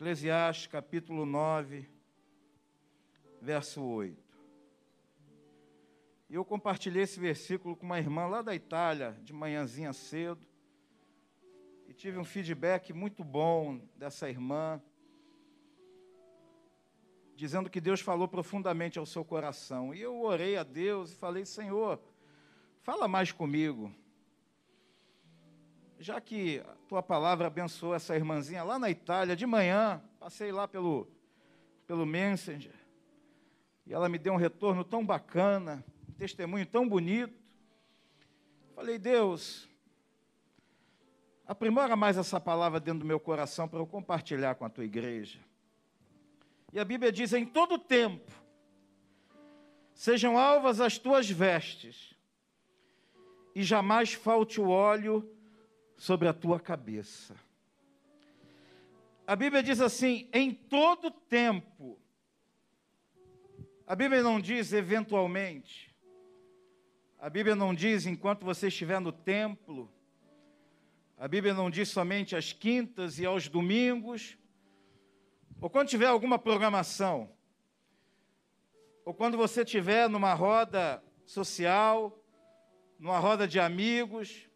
Eclesiastes capítulo 9, verso 8. E eu compartilhei esse versículo com uma irmã lá da Itália, de manhãzinha cedo, e tive um feedback muito bom dessa irmã, dizendo que Deus falou profundamente ao seu coração. E eu orei a Deus e falei: Senhor, fala mais comigo. Já que a tua palavra abençoou essa irmãzinha lá na Itália, de manhã, passei lá pelo, pelo Messenger, e ela me deu um retorno tão bacana, um testemunho tão bonito. Falei, Deus, aprimora mais essa palavra dentro do meu coração para eu compartilhar com a tua igreja. E a Bíblia diz: em todo tempo, sejam alvas as tuas vestes, e jamais falte o óleo sobre a tua cabeça. A Bíblia diz assim: em todo tempo. A Bíblia não diz eventualmente. A Bíblia não diz enquanto você estiver no templo. A Bíblia não diz somente às quintas e aos domingos. Ou quando tiver alguma programação. Ou quando você estiver numa roda social, numa roda de amigos,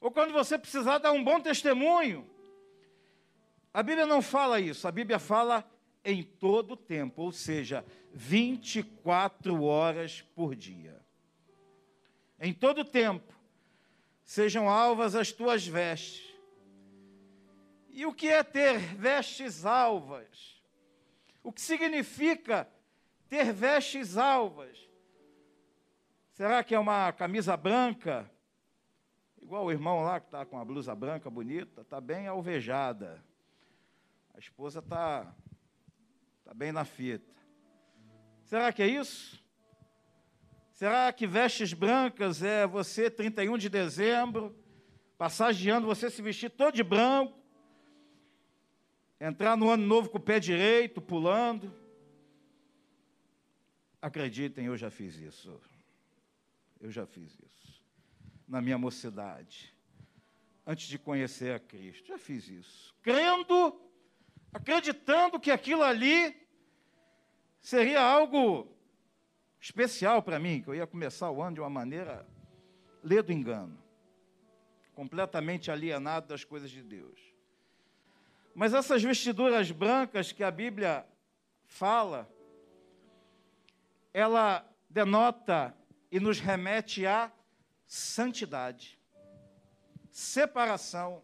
ou quando você precisar dar um bom testemunho. A Bíblia não fala isso, a Bíblia fala em todo tempo, ou seja, 24 horas por dia. Em todo tempo, sejam alvas as tuas vestes. E o que é ter vestes alvas? O que significa ter vestes alvas? Será que é uma camisa branca? Igual o irmão lá que está com a blusa branca bonita, está bem alvejada. A esposa está tá bem na fita. Será que é isso? Será que vestes brancas é você, 31 de dezembro, passageando, você se vestir todo de branco, entrar no ano novo com o pé direito, pulando? Acreditem, eu já fiz isso. Eu já fiz isso. Na minha mocidade. Antes de conhecer a Cristo. Já fiz isso. Crendo, acreditando que aquilo ali seria algo especial para mim, que eu ia começar o ano de uma maneira lê do engano. Completamente alienado das coisas de Deus. Mas essas vestiduras brancas que a Bíblia fala, ela denota e nos remete à santidade, separação.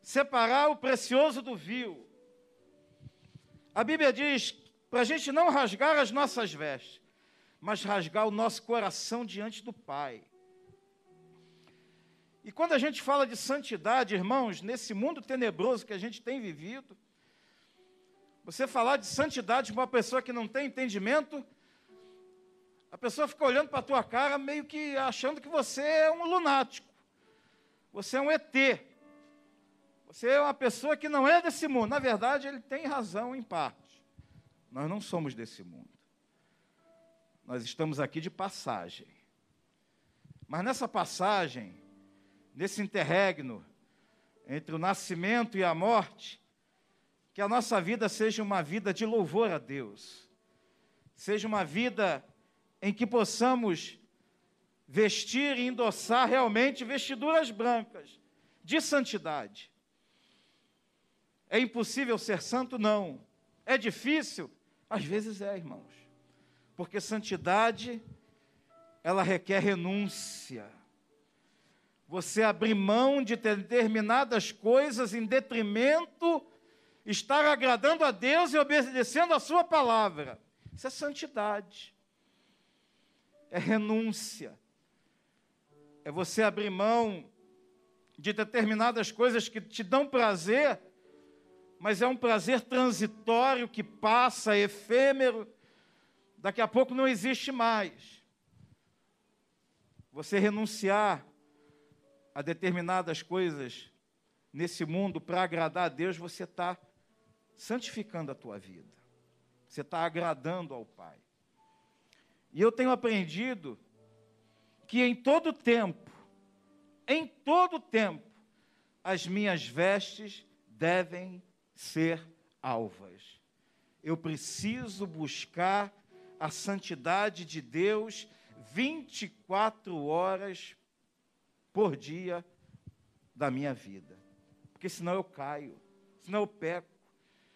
Separar o precioso do vil. A Bíblia diz para a gente não rasgar as nossas vestes, mas rasgar o nosso coração diante do Pai. E quando a gente fala de santidade, irmãos, nesse mundo tenebroso que a gente tem vivido, você falar de santidade para uma pessoa que não tem entendimento, a pessoa fica olhando para a tua cara meio que achando que você é um lunático. Você é um ET. Você é uma pessoa que não é desse mundo. Na verdade, ele tem razão em parte. Nós não somos desse mundo. Nós estamos aqui de passagem. Mas nessa passagem, nesse interregno entre o nascimento e a morte, que a nossa vida seja uma vida de louvor a Deus. Seja uma vida em que possamos vestir e endossar realmente vestiduras brancas de santidade. É impossível ser santo? Não. É difícil? Às vezes é, irmãos. Porque santidade, ela requer renúncia. Você abrir mão de determinadas coisas em detrimento, estar agradando a Deus e obedecendo a Sua palavra. Isso é santidade é renúncia. É você abrir mão de determinadas coisas que te dão prazer, mas é um prazer transitório que passa, efêmero, daqui a pouco não existe mais. Você renunciar a determinadas coisas nesse mundo para agradar a Deus, você está santificando a tua vida. Você está agradando ao Pai. E eu tenho aprendido que em todo tempo, em todo tempo, as minhas vestes devem ser alvas. Eu preciso buscar a santidade de Deus 24 horas por dia da minha vida. Porque senão eu caio, senão eu peco,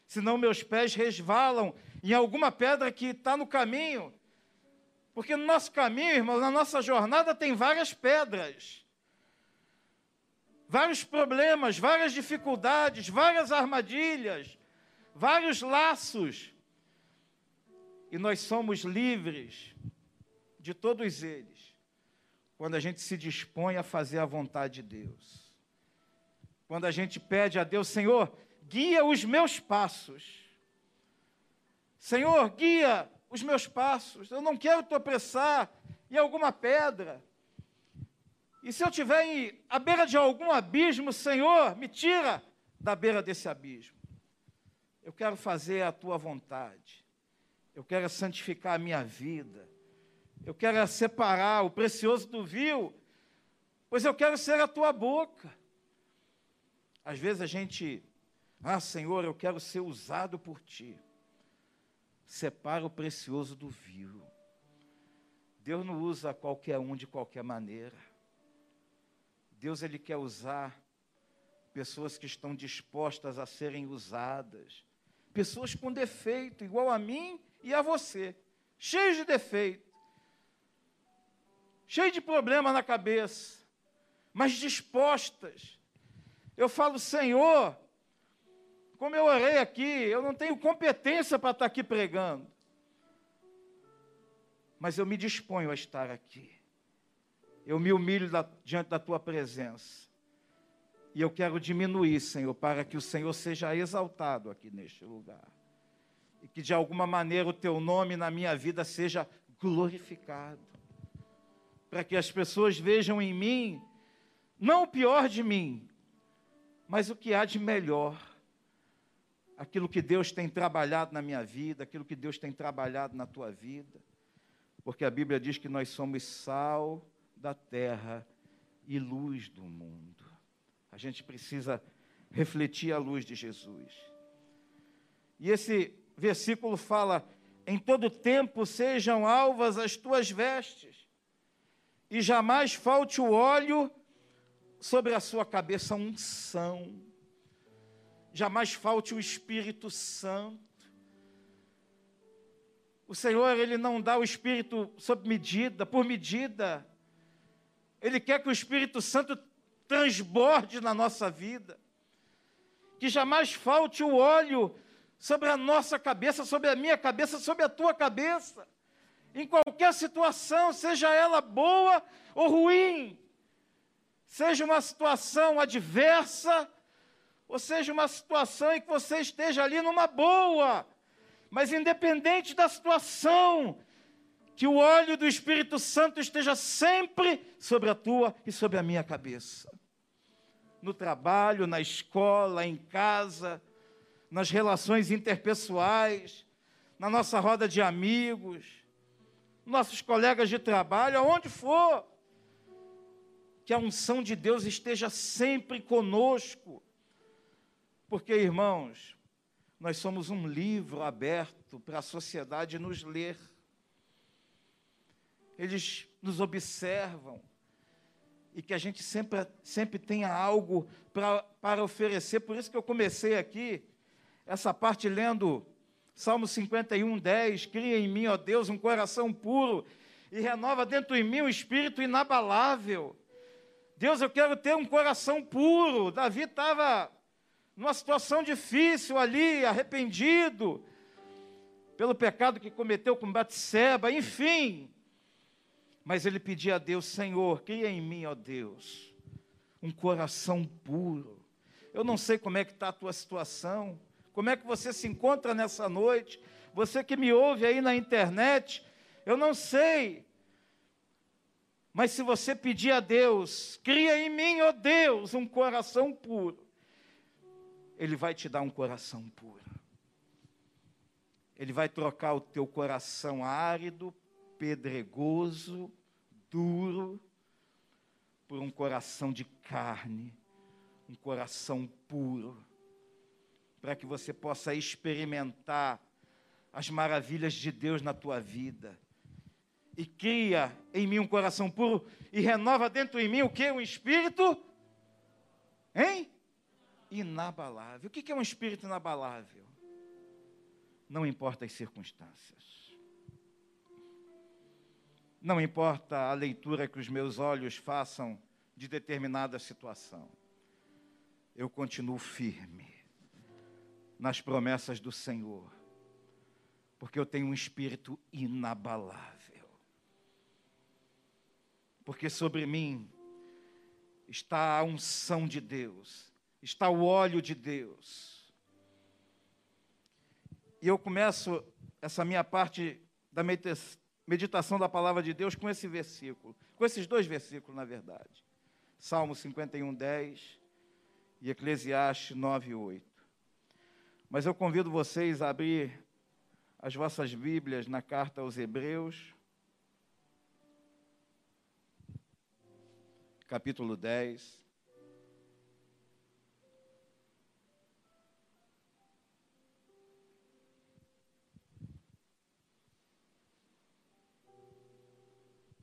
senão meus pés resvalam em alguma pedra que está no caminho. Porque no nosso caminho, irmãos, na nossa jornada tem várias pedras, vários problemas, várias dificuldades, várias armadilhas, vários laços. E nós somos livres de todos eles quando a gente se dispõe a fazer a vontade de Deus. Quando a gente pede a Deus, Senhor, guia os meus passos. Senhor, guia os meus passos. Eu não quero tropeçar em alguma pedra. E se eu estiver à beira de algum abismo, Senhor, me tira da beira desse abismo. Eu quero fazer a tua vontade. Eu quero santificar a minha vida. Eu quero separar o precioso do vil, pois eu quero ser a tua boca. Às vezes a gente, ah, Senhor, eu quero ser usado por ti. Separa o precioso do vil. Deus não usa qualquer um de qualquer maneira. Deus ele quer usar pessoas que estão dispostas a serem usadas, pessoas com defeito, igual a mim e a você, cheios de defeito, cheios de problema na cabeça, mas dispostas. Eu falo, Senhor, como eu orei aqui, eu não tenho competência para estar aqui pregando. Mas eu me disponho a estar aqui. Eu me humilho da, diante da tua presença. E eu quero diminuir, Senhor, para que o Senhor seja exaltado aqui neste lugar. E que de alguma maneira o teu nome na minha vida seja glorificado. Para que as pessoas vejam em mim, não o pior de mim, mas o que há de melhor aquilo que Deus tem trabalhado na minha vida, aquilo que Deus tem trabalhado na tua vida, porque a Bíblia diz que nós somos sal da terra e luz do mundo. A gente precisa refletir a luz de Jesus. E esse versículo fala: em todo tempo sejam alvas as tuas vestes, e jamais falte o óleo sobre a sua cabeça unção jamais falte o Espírito Santo. O Senhor, Ele não dá o Espírito sob medida, por medida. Ele quer que o Espírito Santo transborde na nossa vida. Que jamais falte o óleo sobre a nossa cabeça, sobre a minha cabeça, sobre a tua cabeça. Em qualquer situação, seja ela boa ou ruim, seja uma situação adversa ou seja, uma situação em que você esteja ali numa boa, mas independente da situação, que o óleo do Espírito Santo esteja sempre sobre a tua e sobre a minha cabeça. No trabalho, na escola, em casa, nas relações interpessoais, na nossa roda de amigos, nossos colegas de trabalho, aonde for. Que a unção de Deus esteja sempre conosco porque, irmãos, nós somos um livro aberto para a sociedade nos ler. Eles nos observam e que a gente sempre, sempre tenha algo pra, para oferecer. Por isso que eu comecei aqui essa parte lendo Salmo 51, 10. Cria em mim, ó Deus, um coração puro e renova dentro de mim um espírito inabalável. Deus, eu quero ter um coração puro. Davi estava numa situação difícil ali, arrependido pelo pecado que cometeu com Batseba, enfim. Mas ele pedia a Deus, Senhor, cria em mim, ó Deus, um coração puro. Eu não sei como é que está a tua situação, como é que você se encontra nessa noite, você que me ouve aí na internet, eu não sei. Mas se você pedir a Deus, cria em mim, ó Deus, um coração puro. Ele vai te dar um coração puro. Ele vai trocar o teu coração árido, pedregoso, duro, por um coração de carne, um coração puro, para que você possa experimentar as maravilhas de Deus na tua vida. E cria em mim um coração puro e renova dentro em mim o que? Um espírito? Hein? Inabalável. O que é um espírito inabalável? Não importa as circunstâncias. Não importa a leitura que os meus olhos façam de determinada situação. Eu continuo firme nas promessas do Senhor, porque eu tenho um espírito inabalável. Porque sobre mim está a unção de Deus, está o óleo de Deus. E eu começo essa minha parte da meditação da palavra de Deus com esse versículo, com esses dois versículos, na verdade. Salmo 51, 10 e Eclesiastes 9, 8. Mas eu convido vocês a abrir as vossas Bíblias na carta aos Hebreus, capítulo 10.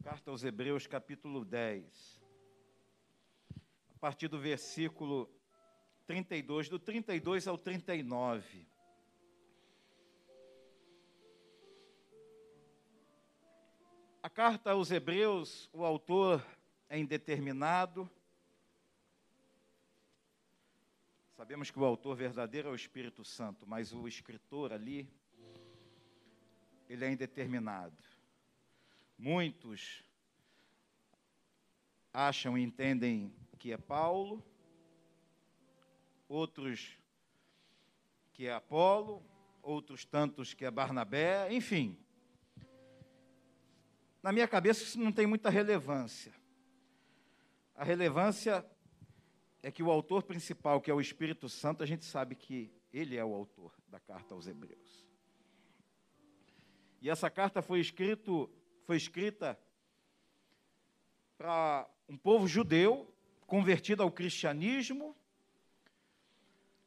Carta aos Hebreus, capítulo 10. A partir do versículo 32, do 32 ao 39. A carta aos Hebreus, o autor é indeterminado. Sabemos que o autor verdadeiro é o Espírito Santo, mas o escritor ali, ele é indeterminado. Muitos acham e entendem que é Paulo, outros que é Apolo, outros tantos que é Barnabé, enfim. Na minha cabeça isso não tem muita relevância. A relevância é que o autor principal, que é o Espírito Santo, a gente sabe que ele é o autor da carta aos Hebreus. E essa carta foi, escrito, foi escrita para um povo judeu convertido ao cristianismo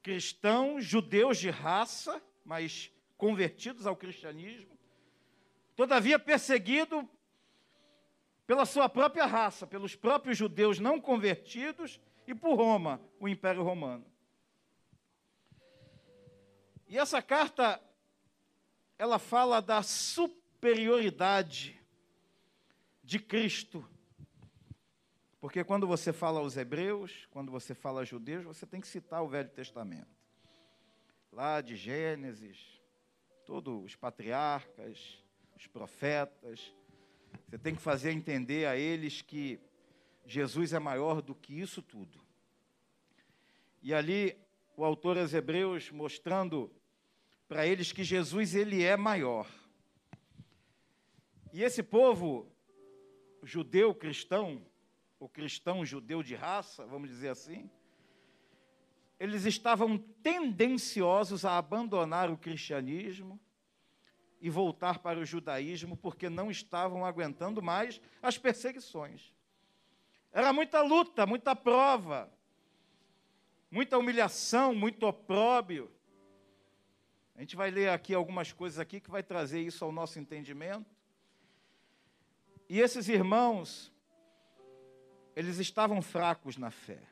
cristãos, judeus de raça, mas convertidos ao cristianismo, todavia perseguido pela sua própria raça, pelos próprios judeus não convertidos e por Roma, o Império Romano. E essa carta ela fala da superioridade de Cristo. Porque quando você fala aos hebreus, quando você fala aos judeus, você tem que citar o Velho Testamento. Lá de Gênesis, todos os patriarcas, os profetas. Você tem que fazer entender a eles que Jesus é maior do que isso tudo. E ali o autor aos Hebreus mostrando para eles que Jesus ele é maior. E esse povo judeu cristão, o cristão judeu de raça, vamos dizer assim, eles estavam tendenciosos a abandonar o cristianismo e voltar para o judaísmo porque não estavam aguentando mais as perseguições. Era muita luta, muita prova, muita humilhação, muito opróbio. A gente vai ler aqui algumas coisas aqui que vai trazer isso ao nosso entendimento. E esses irmãos, eles estavam fracos na fé.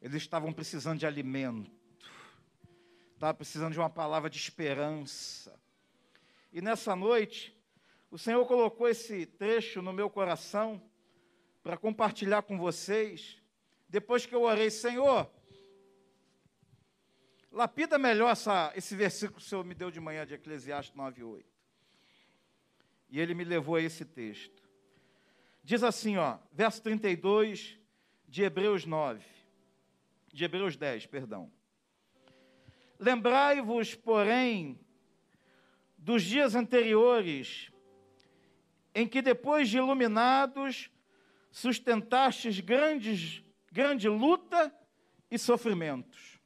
Eles estavam precisando de alimento. Estavam precisando de uma palavra de esperança. E nessa noite, o Senhor colocou esse trecho no meu coração para compartilhar com vocês. Depois que eu orei, Senhor, lapida melhor essa, esse versículo que o Senhor me deu de manhã de Eclesiastes 9, 8. E ele me levou a esse texto. Diz assim, ó, verso 32 de Hebreus 9, de Hebreus 10, perdão. Lembrai-vos, porém, dos dias anteriores, em que depois de iluminados, sustentastes grandes, grande luta e sofrimentos.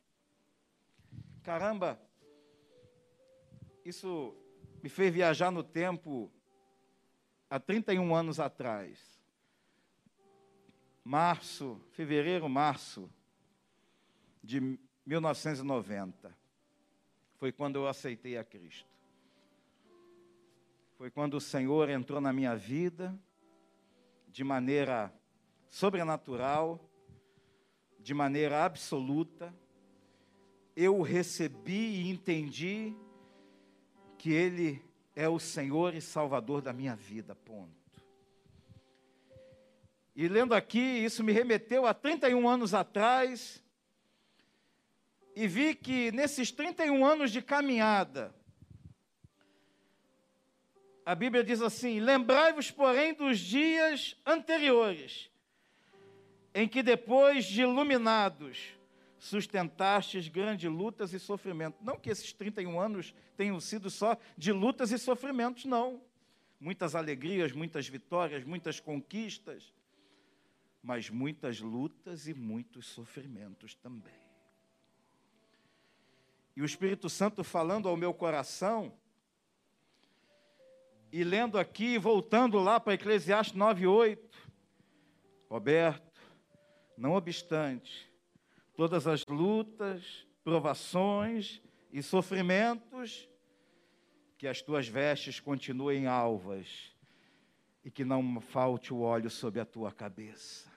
Caramba, isso me fez viajar no tempo há 31 anos atrás março, fevereiro, março de 1990. Foi quando eu aceitei a Cristo. Foi quando o Senhor entrou na minha vida de maneira sobrenatural, de maneira absoluta. Eu recebi e entendi que Ele é o Senhor e Salvador da minha vida. Ponto. E lendo aqui, isso me remeteu a 31 anos atrás, e vi que nesses 31 anos de caminhada, a Bíblia diz assim: Lembrai-vos, porém, dos dias anteriores, em que depois de iluminados, sustentastes grandes lutas e sofrimentos. Não que esses 31 anos tenham sido só de lutas e sofrimentos, não. Muitas alegrias, muitas vitórias, muitas conquistas mas muitas lutas e muitos sofrimentos também. E o Espírito Santo falando ao meu coração, e lendo aqui, voltando lá para Eclesiastes 9:8, Roberto, não obstante todas as lutas, provações e sofrimentos, que as tuas vestes continuem alvas e que não falte o óleo sobre a tua cabeça.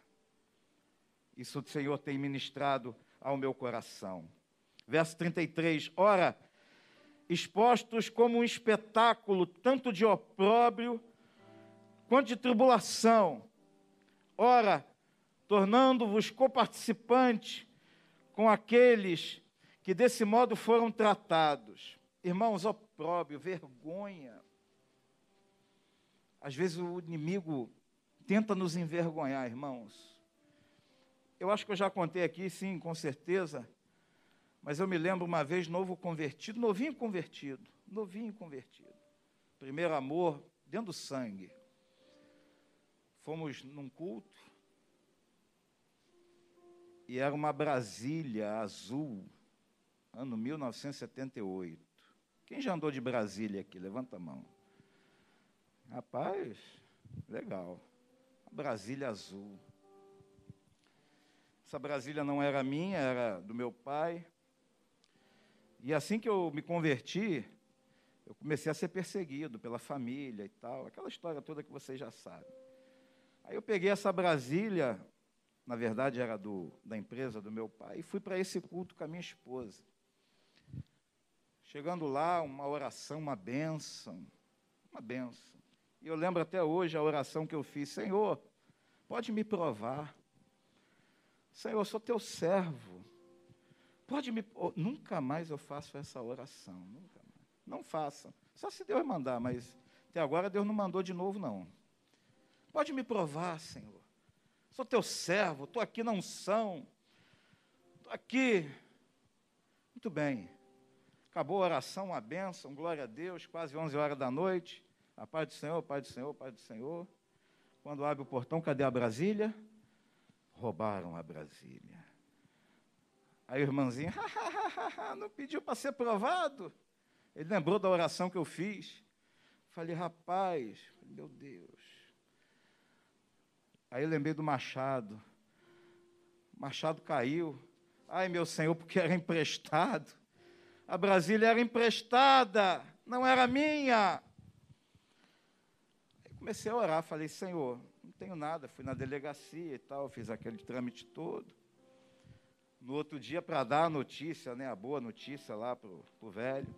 Isso o Senhor tem ministrado ao meu coração. Verso 33: Ora, expostos como um espetáculo, tanto de opróbrio quanto de tribulação, ora, tornando-vos coparticipantes com aqueles que desse modo foram tratados. Irmãos, opróbrio, vergonha. Às vezes o inimigo tenta nos envergonhar, irmãos. Eu acho que eu já contei aqui, sim, com certeza. Mas eu me lembro uma vez, novo convertido, novinho convertido, novinho convertido. Primeiro amor, dentro do sangue. Fomos num culto. E era uma Brasília azul, ano 1978. Quem já andou de Brasília aqui? Levanta a mão. Rapaz, legal. Brasília azul. Essa Brasília não era minha, era do meu pai. E assim que eu me converti, eu comecei a ser perseguido pela família e tal, aquela história toda que vocês já sabem. Aí eu peguei essa Brasília, na verdade era do, da empresa do meu pai, e fui para esse culto com a minha esposa. Chegando lá, uma oração, uma bênção, uma bênção. E eu lembro até hoje a oração que eu fiz: Senhor, pode me provar. Senhor, eu sou teu servo. Pode me. Oh, nunca mais eu faço essa oração. Nunca mais. Não faça. Só se Deus mandar, mas até agora Deus não mandou de novo, não. Pode me provar, Senhor. Sou teu servo, estou aqui na unção. Estou aqui. Muito bem. Acabou a oração, uma bênção, glória a Deus, quase 11 horas da noite. A paz do Senhor, paz do Senhor, paz do Senhor. Quando abre o portão, cadê a Brasília? roubaram a Brasília. Aí o irmãozinho, não pediu para ser provado. Ele lembrou da oração que eu fiz. Falei, rapaz, meu Deus. Aí eu lembrei do machado. O machado caiu. Ai, meu Senhor, porque era emprestado. A Brasília era emprestada, não era minha. Aí comecei a orar, falei, Senhor, tenho nada. Fui na delegacia e tal, fiz aquele trâmite todo. No outro dia, para dar a notícia, né, a boa notícia lá para o velho.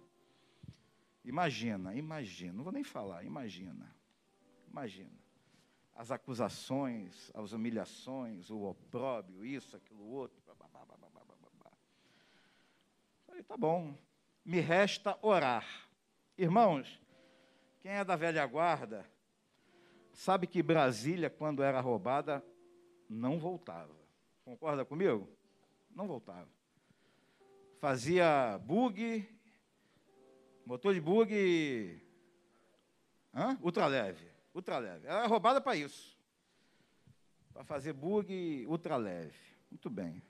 Imagina, imagina, não vou nem falar, imagina. Imagina. As acusações, as humilhações, o opróbio, isso, aquilo, outro. Falei, tá bom, me resta orar. Irmãos, quem é da velha guarda, Sabe que Brasília, quando era roubada, não voltava. Concorda comigo? Não voltava. Fazia bug, motor de bug, hã? ultraleve. Ultraleve. Era roubada para isso. Para fazer bug ultraleve. Muito bem.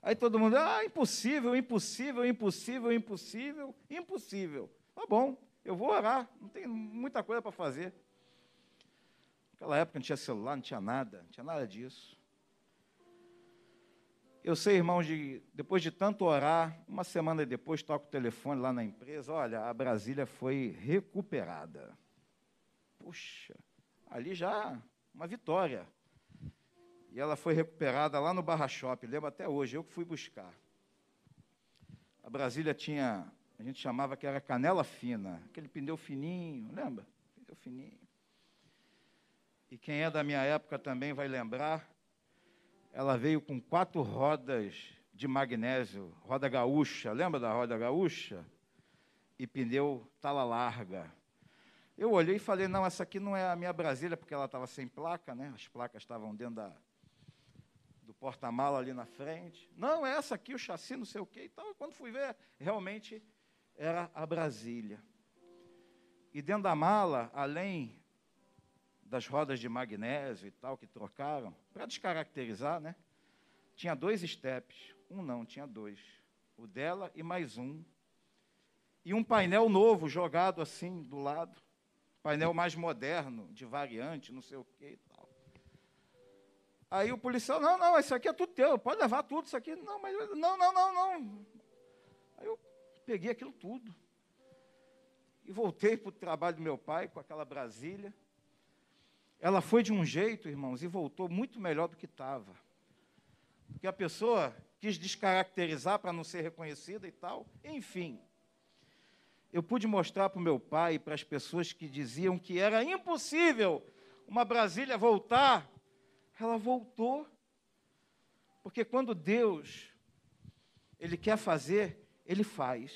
Aí todo mundo, ah, impossível, impossível, impossível, impossível, impossível. Tá bom, eu vou orar, não tem muita coisa para fazer. Naquela época não tinha celular, não tinha nada, não tinha nada disso. Eu sei, irmãos, de, depois de tanto orar, uma semana depois toco o telefone lá na empresa, olha, a Brasília foi recuperada. Puxa, ali já uma vitória. E ela foi recuperada lá no Barra Shopping, lembro até hoje, eu que fui buscar. A Brasília tinha, a gente chamava que era canela fina, aquele pneu fininho, lembra? Pneu fininho. E quem é da minha época também vai lembrar, ela veio com quatro rodas de magnésio, roda gaúcha, lembra da roda gaúcha? E pneu tala larga. Eu olhei e falei, não, essa aqui não é a minha Brasília, porque ela estava sem placa, né? As placas estavam dentro da, do porta-mala ali na frente. Não, é essa aqui, o chassi, não sei o quê e tal. E quando fui ver, realmente era a Brasília. E dentro da mala, além das rodas de magnésio e tal que trocaram, para descaracterizar, né? Tinha dois steps. Um não, tinha dois. O dela e mais um. E um painel novo jogado assim do lado. Painel mais moderno, de variante, não sei o que e tal. Aí o policial, não, não, isso aqui é tudo teu, pode levar tudo isso aqui. Não, mas não, não, não, não. Aí eu peguei aquilo tudo. E voltei para o trabalho do meu pai com aquela Brasília. Ela foi de um jeito, irmãos, e voltou muito melhor do que estava. Porque a pessoa quis descaracterizar para não ser reconhecida e tal. Enfim, eu pude mostrar para o meu pai para as pessoas que diziam que era impossível uma Brasília voltar. Ela voltou. Porque quando Deus ele quer fazer, ele faz.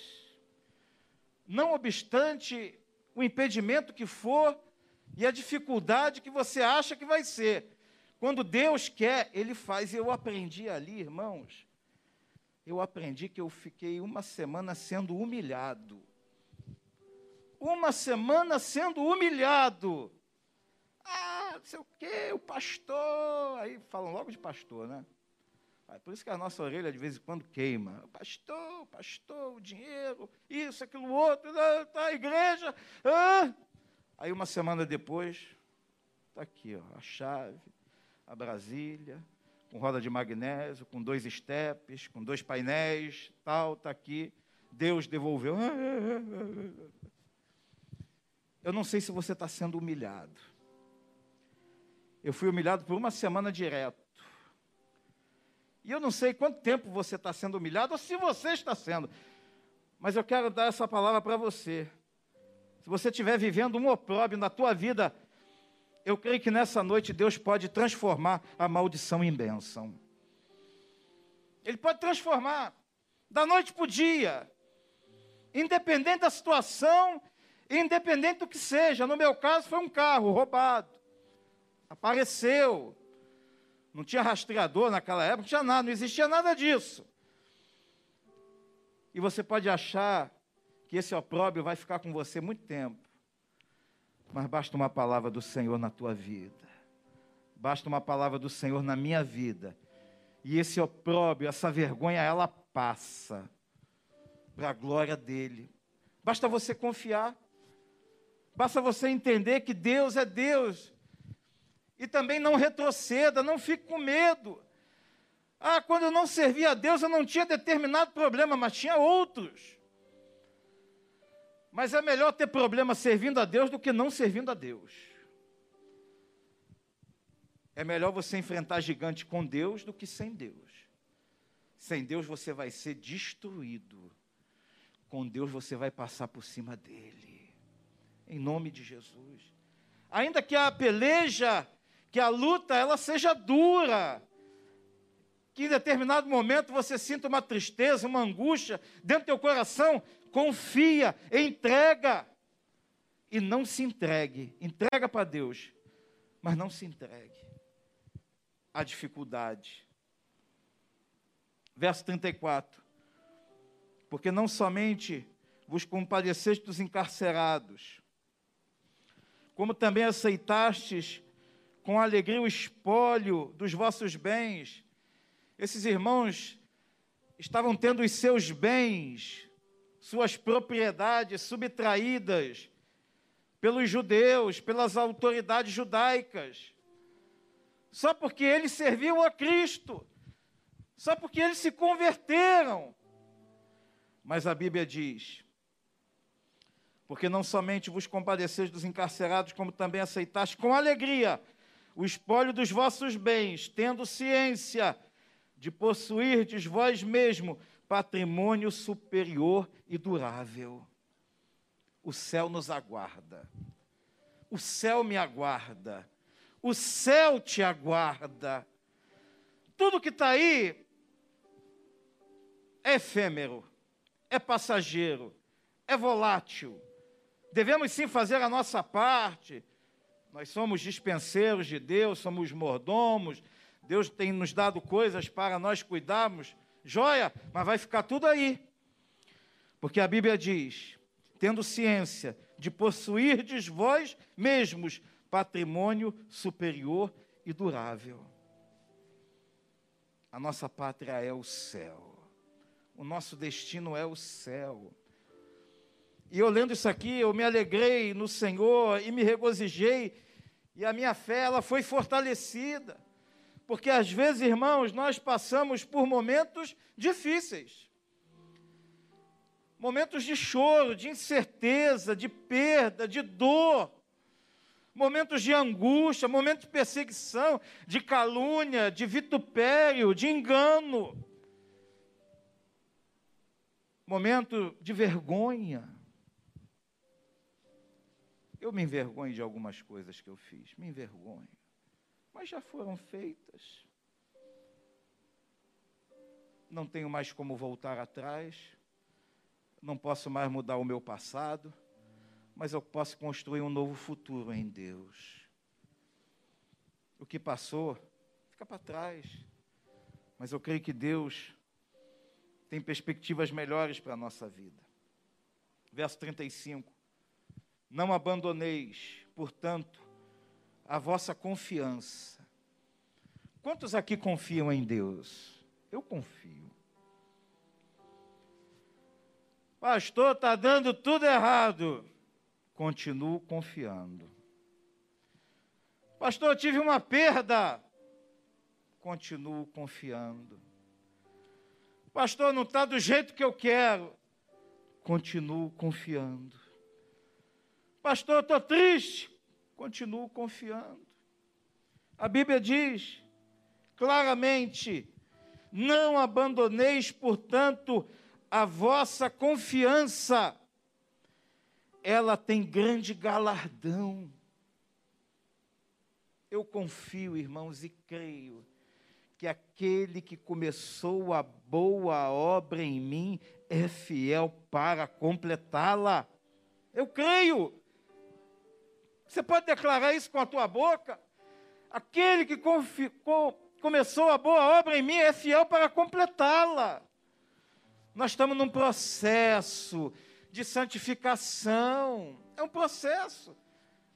Não obstante o impedimento que for, e a dificuldade que você acha que vai ser. Quando Deus quer, Ele faz. Eu aprendi ali, irmãos, eu aprendi que eu fiquei uma semana sendo humilhado. Uma semana sendo humilhado. Ah, não sei o quê, o pastor. Aí falam logo de pastor, né? Por isso que a nossa orelha de vez em quando queima. Pastor, pastor, o dinheiro, isso, aquilo, outro, tá, a igreja. Ah. Aí uma semana depois, está aqui, ó, a chave, a Brasília, com roda de magnésio, com dois estepes, com dois painéis, tal, está aqui. Deus devolveu. Eu não sei se você está sendo humilhado. Eu fui humilhado por uma semana direto. E eu não sei quanto tempo você está sendo humilhado, ou se você está sendo. Mas eu quero dar essa palavra para você. Se você estiver vivendo um opróbio na tua vida, eu creio que nessa noite Deus pode transformar a maldição em bênção. Ele pode transformar da noite para o dia, independente da situação, independente do que seja. No meu caso, foi um carro roubado, apareceu. Não tinha rastreador naquela época, não tinha nada, não existia nada disso. E você pode achar que esse opróbio vai ficar com você muito tempo. Mas basta uma palavra do Senhor na tua vida. Basta uma palavra do Senhor na minha vida. E esse opróbio, essa vergonha, ela passa para a glória dele. Basta você confiar. Basta você entender que Deus é Deus. E também não retroceda, não fique com medo. Ah, quando eu não servia a Deus, eu não tinha determinado problema, mas tinha outros. Mas é melhor ter problema servindo a Deus do que não servindo a Deus. É melhor você enfrentar gigante com Deus do que sem Deus. Sem Deus você vai ser destruído. Com Deus você vai passar por cima dele. Em nome de Jesus. Ainda que a peleja, que a luta, ela seja dura. Que em determinado momento você sinta uma tristeza, uma angústia dentro do teu coração, confia, entrega. E não se entregue. Entrega para Deus, mas não se entregue à dificuldade. Verso 34. Porque não somente vos compadeceste dos encarcerados, como também aceitastes com alegria o espólio dos vossos bens. Esses irmãos estavam tendo os seus bens suas propriedades subtraídas pelos judeus, pelas autoridades judaicas, só porque eles serviam a Cristo, só porque eles se converteram. Mas a Bíblia diz: porque não somente vos compadeceis dos encarcerados, como também aceitaste com alegria o espólio dos vossos bens, tendo ciência de possuirdes vós mesmo patrimônio superior e durável. O céu nos aguarda. O céu me aguarda. O céu te aguarda. Tudo que está aí é efêmero, é passageiro, é volátil. Devemos sim fazer a nossa parte. Nós somos dispenseiros de Deus, somos mordomos. Deus tem nos dado coisas para nós cuidarmos. Joia, mas vai ficar tudo aí. Porque a Bíblia diz: tendo ciência de possuirdes vós mesmos patrimônio superior e durável. A nossa pátria é o céu. O nosso destino é o céu. E eu lendo isso aqui, eu me alegrei no Senhor e me regozijei, e a minha fé ela foi fortalecida. Porque às vezes, irmãos, nós passamos por momentos difíceis. Momentos de choro, de incerteza, de perda, de dor. Momentos de angústia, momentos de perseguição, de calúnia, de vitupério, de engano. Momento de vergonha eu me envergonho de algumas coisas que eu fiz, me envergonho. Mas já foram feitas. Não tenho mais como voltar atrás. Não posso mais mudar o meu passado. Mas eu posso construir um novo futuro em Deus. O que passou, fica para trás. Mas eu creio que Deus tem perspectivas melhores para a nossa vida. Verso 35. Não abandoneis, portanto, a vossa confiança. Quantos aqui confiam em Deus? Eu confio. Pastor, está dando tudo errado. Continuo confiando. Pastor, tive uma perda. Continuo confiando. Pastor, não está do jeito que eu quero. Continuo confiando. Pastor, eu estou triste. Continuo confiando. A Bíblia diz claramente: não abandoneis, portanto, a vossa confiança. Ela tem grande galardão. Eu confio, irmãos, e creio que aquele que começou a boa obra em mim é fiel para completá-la. Eu creio. Você pode declarar isso com a tua boca? Aquele que começou a boa obra em mim é fiel para completá-la. Nós estamos num processo de santificação. É um processo.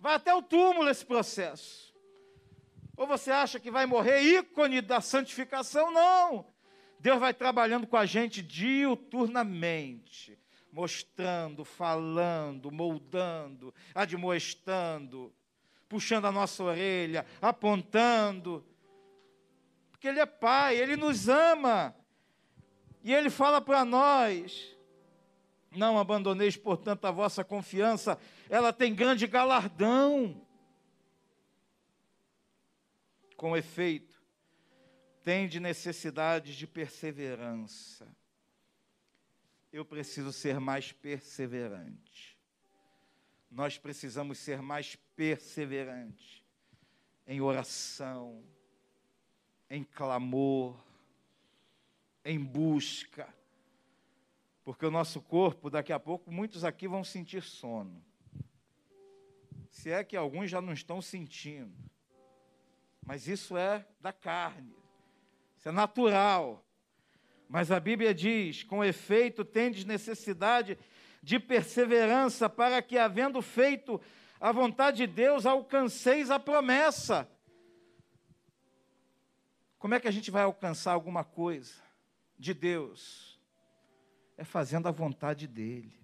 Vai até o túmulo esse processo. Ou você acha que vai morrer ícone da santificação? Não. Deus vai trabalhando com a gente diuturnamente mostrando, falando, moldando, admoestando, puxando a nossa orelha, apontando. Porque Ele é Pai, Ele nos ama. E Ele fala para nós: não abandoneis, portanto, a vossa confiança, ela tem grande galardão. Com efeito, tem de necessidade de perseverança eu preciso ser mais perseverante. Nós precisamos ser mais perseverantes em oração, em clamor, em busca. Porque o nosso corpo, daqui a pouco, muitos aqui vão sentir sono. Se é que alguns já não estão sentindo. Mas isso é da carne. Isso é natural. Mas a Bíblia diz: com efeito, tendes necessidade de perseverança, para que, havendo feito a vontade de Deus, alcanceis a promessa. Como é que a gente vai alcançar alguma coisa de Deus? É fazendo a vontade dEle,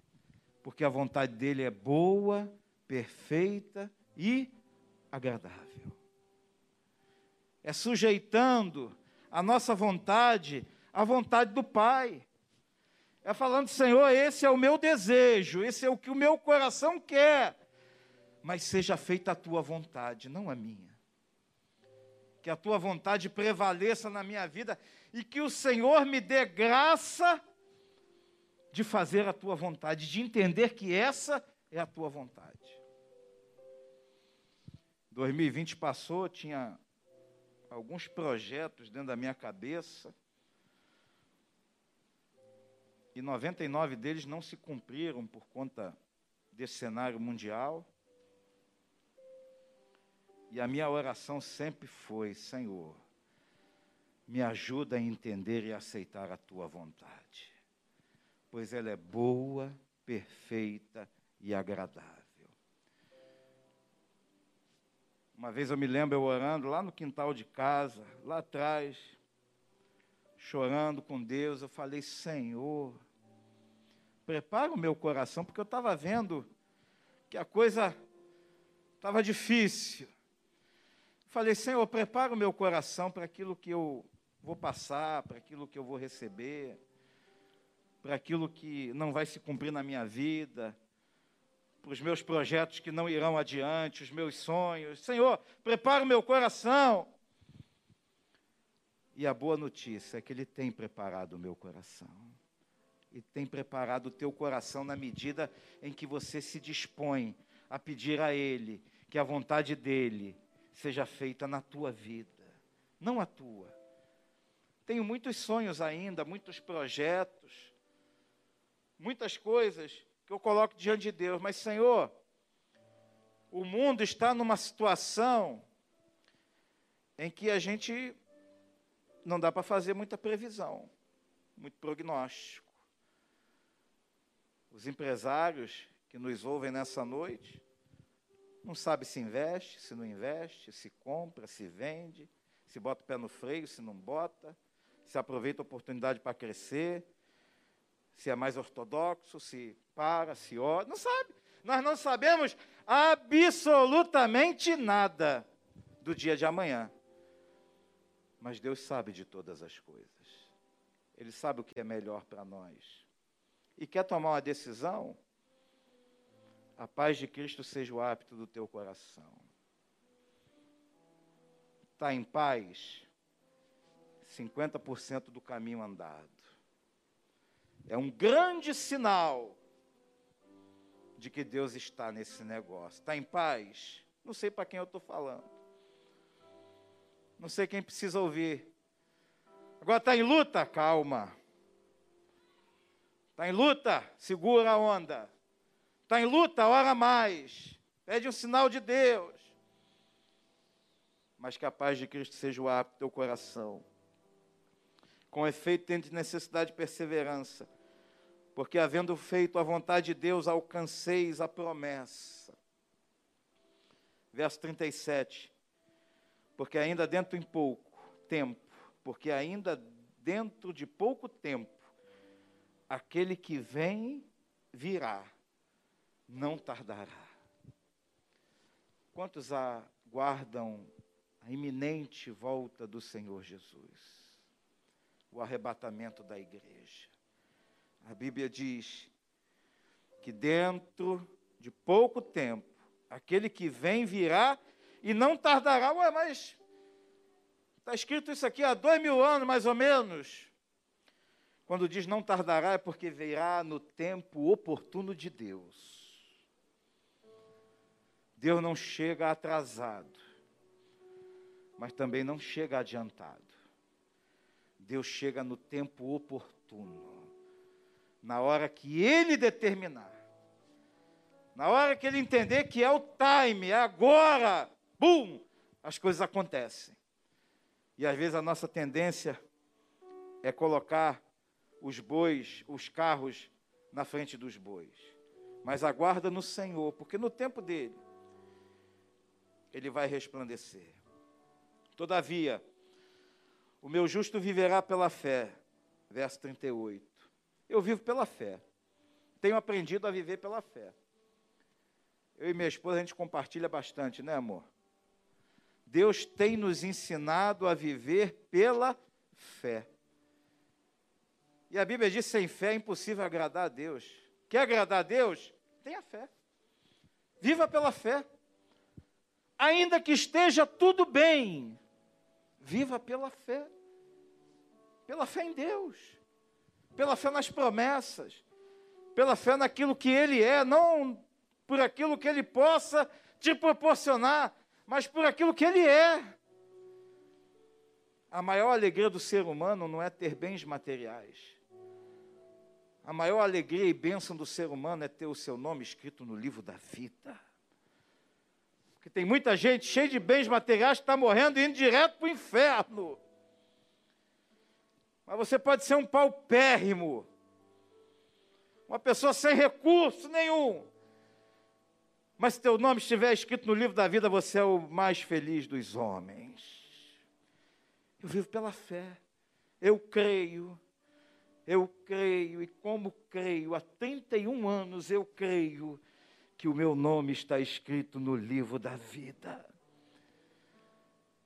porque a vontade dEle é boa, perfeita e agradável. É sujeitando a nossa vontade à vontade do Pai. É falando, Senhor, esse é o meu desejo, esse é o que o meu coração quer, mas seja feita a tua vontade, não a minha. Que a tua vontade prevaleça na minha vida e que o Senhor me dê graça de fazer a tua vontade, de entender que essa é a tua vontade. 2020 passou, tinha alguns projetos dentro da minha cabeça, e 99 deles não se cumpriram por conta desse cenário mundial. E a minha oração sempre foi: Senhor, me ajuda a entender e aceitar a tua vontade, pois ela é boa, perfeita e agradável. Uma vez eu me lembro eu orando lá no quintal de casa, lá atrás, chorando com Deus, eu falei: Senhor, prepara o meu coração, porque eu estava vendo que a coisa estava difícil. Falei: Senhor, prepara o meu coração para aquilo que eu vou passar, para aquilo que eu vou receber, para aquilo que não vai se cumprir na minha vida para os meus projetos que não irão adiante, os meus sonhos. Senhor, prepara o meu coração. E a boa notícia é que Ele tem preparado o meu coração. E tem preparado o teu coração na medida em que você se dispõe a pedir a Ele que a vontade dEle seja feita na tua vida, não a tua. Tenho muitos sonhos ainda, muitos projetos, muitas coisas que eu coloco diante de Deus. Mas, Senhor, o mundo está numa situação em que a gente não dá para fazer muita previsão, muito prognóstico. Os empresários que nos ouvem nessa noite não sabem se investe, se não investe, se compra, se vende, se bota o pé no freio, se não bota, se aproveita a oportunidade para crescer, se é mais ortodoxo, se para, se ora, não sabe. Nós não sabemos absolutamente nada do dia de amanhã. Mas Deus sabe de todas as coisas. Ele sabe o que é melhor para nós. E quer tomar uma decisão? A paz de Cristo seja o hábito do teu coração. Está em paz? 50% do caminho andado. É um grande sinal de que Deus está nesse negócio. Está em paz? Não sei para quem eu estou falando. Não sei quem precisa ouvir. Agora está em luta? Calma. Está em luta? Segura a onda. Está em luta? Ora mais. Pede um sinal de Deus. Mas que a paz de Cristo seja o hábito do teu coração. Com efeito, tende necessidade de perseverança porque havendo feito a vontade de Deus, alcanceis a promessa. Verso 37. Porque ainda dentro em pouco tempo, porque ainda dentro de pouco tempo, aquele que vem virá, não tardará. Quantos aguardam a iminente volta do Senhor Jesus? O arrebatamento da igreja. A Bíblia diz que dentro de pouco tempo, aquele que vem virá e não tardará. Ué, mas está escrito isso aqui há dois mil anos, mais ou menos. Quando diz não tardará, é porque virá no tempo oportuno de Deus. Deus não chega atrasado, mas também não chega adiantado. Deus chega no tempo oportuno na hora que ele determinar. Na hora que ele entender que é o time, é agora, bum, as coisas acontecem. E às vezes a nossa tendência é colocar os bois, os carros na frente dos bois. Mas aguarda no Senhor, porque no tempo dele ele vai resplandecer. Todavia, o meu justo viverá pela fé. Verso 38. Eu vivo pela fé. Tenho aprendido a viver pela fé. Eu e minha esposa, a gente compartilha bastante, né, amor? Deus tem nos ensinado a viver pela fé. E a Bíblia diz: sem fé é impossível agradar a Deus. Quer agradar a Deus? Tenha fé. Viva pela fé. Ainda que esteja tudo bem, viva pela fé. Pela fé em Deus. Pela fé nas promessas. Pela fé naquilo que Ele é, não por aquilo que Ele possa te proporcionar, mas por aquilo que Ele é. A maior alegria do ser humano não é ter bens materiais. A maior alegria e bênção do ser humano é ter o seu nome escrito no livro da vida. Porque tem muita gente cheia de bens materiais que está morrendo e indo direto para o inferno. Mas você pode ser um paupérrimo, uma pessoa sem recurso nenhum. Mas se teu nome estiver escrito no livro da vida, você é o mais feliz dos homens. Eu vivo pela fé. Eu creio. Eu creio. E como creio, há 31 anos eu creio que o meu nome está escrito no livro da vida.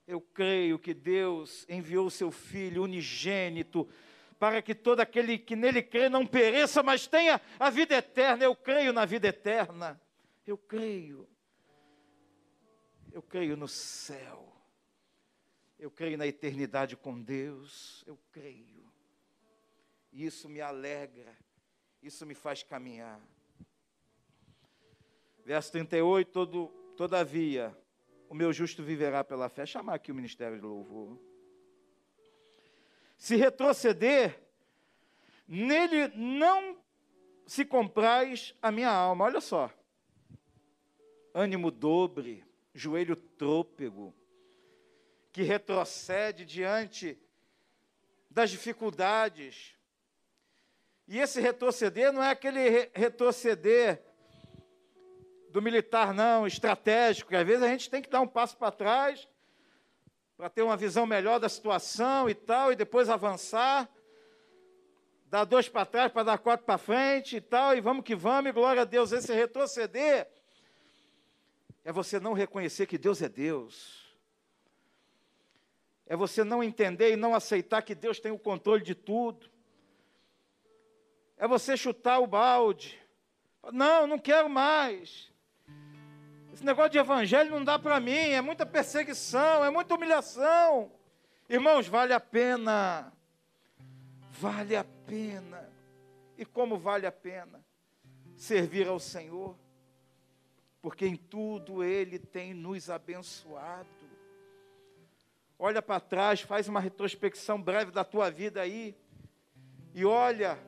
Eu creio que Deus enviou seu Filho unigênito para que todo aquele que nele crê não pereça, mas tenha a vida eterna. Eu creio na vida eterna. Eu creio. Eu creio no céu. Eu creio na eternidade com Deus. Eu creio. E isso me alegra. Isso me faz caminhar. Verso 38, todo, todavia, o meu justo viverá pela fé. Chamar aqui o ministério de louvor. Se retroceder, nele não se compraz a minha alma. Olha só. Ânimo dobre, joelho trôpego, que retrocede diante das dificuldades. E esse retroceder não é aquele retroceder do militar, não, estratégico, que às vezes a gente tem que dar um passo para trás para ter uma visão melhor da situação e tal, e depois avançar, dar dois para trás para dar quatro para frente e tal, e vamos que vamos, e glória a Deus. Esse retroceder é você não reconhecer que Deus é Deus é você não entender e não aceitar que Deus tem o controle de tudo. É você chutar o balde. Não, não quero mais. Esse negócio de evangelho não dá para mim, é muita perseguição, é muita humilhação. Irmãos, vale a pena. Vale a pena. E como vale a pena? Servir ao Senhor. Porque em tudo Ele tem nos abençoado. Olha para trás, faz uma retrospecção breve da tua vida aí. E olha,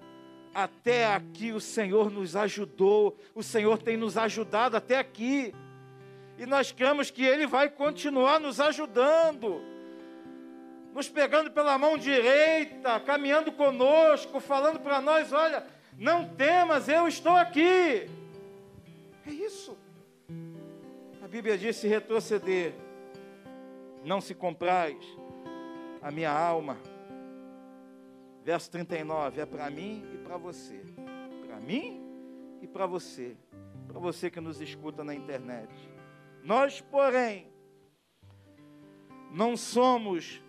até aqui o Senhor nos ajudou, o Senhor tem nos ajudado até aqui. E nós cremos que Ele vai continuar nos ajudando, nos pegando pela mão direita, caminhando conosco, falando para nós: olha, não temas, eu estou aqui. É isso. A Bíblia diz: se retroceder, não se compraz a minha alma. Verso 39, é para mim e para você. Para mim e para você. Para você que nos escuta na internet. Nós, porém, não somos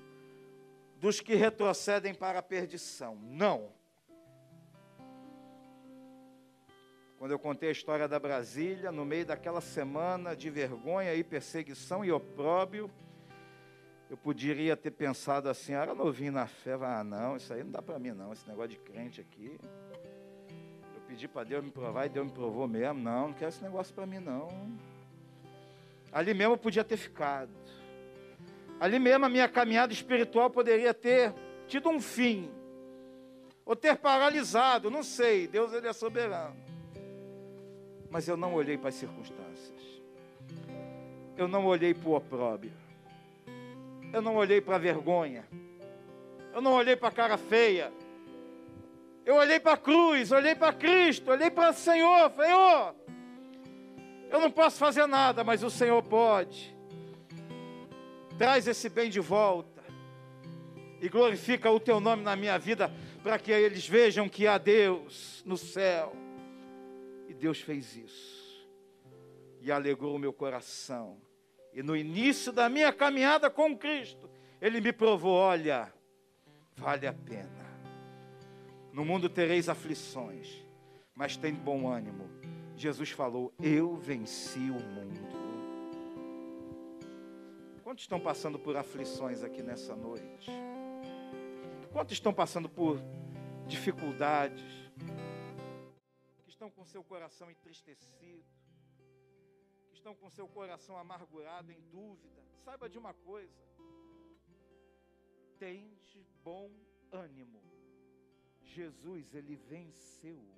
dos que retrocedem para a perdição. Não. Quando eu contei a história da Brasília, no meio daquela semana de vergonha e perseguição e opróbrio, eu poderia ter pensado assim, ah, era novinho na fé, ah, não, isso aí não dá para mim não, esse negócio de crente aqui. Eu pedi para Deus me provar e Deus me provou mesmo, não, não quero esse negócio para mim não. Ali mesmo eu podia ter ficado. Ali mesmo a minha caminhada espiritual poderia ter tido um fim. Ou ter paralisado, não sei, Deus ele é soberano. Mas eu não olhei para as circunstâncias. Eu não olhei para o opróbrio eu não olhei para a vergonha. Eu não olhei para a cara feia. Eu olhei para a cruz, olhei para Cristo, olhei para o Senhor. Senhor, eu não posso fazer nada, mas o Senhor pode. Traz esse bem de volta e glorifica o teu nome na minha vida, para que eles vejam que há Deus no céu. Deus fez isso, e alegrou o meu coração. E no início da minha caminhada com Cristo, Ele me provou: olha, vale a pena. No mundo tereis aflições, mas tem bom ânimo. Jesus falou: Eu venci o mundo. Quantos estão passando por aflições aqui nessa noite? Quantos estão passando por dificuldades? Estão com seu coração entristecido? Que estão com seu coração amargurado, em dúvida? Saiba de uma coisa: tende bom ânimo. Jesus, ele venceu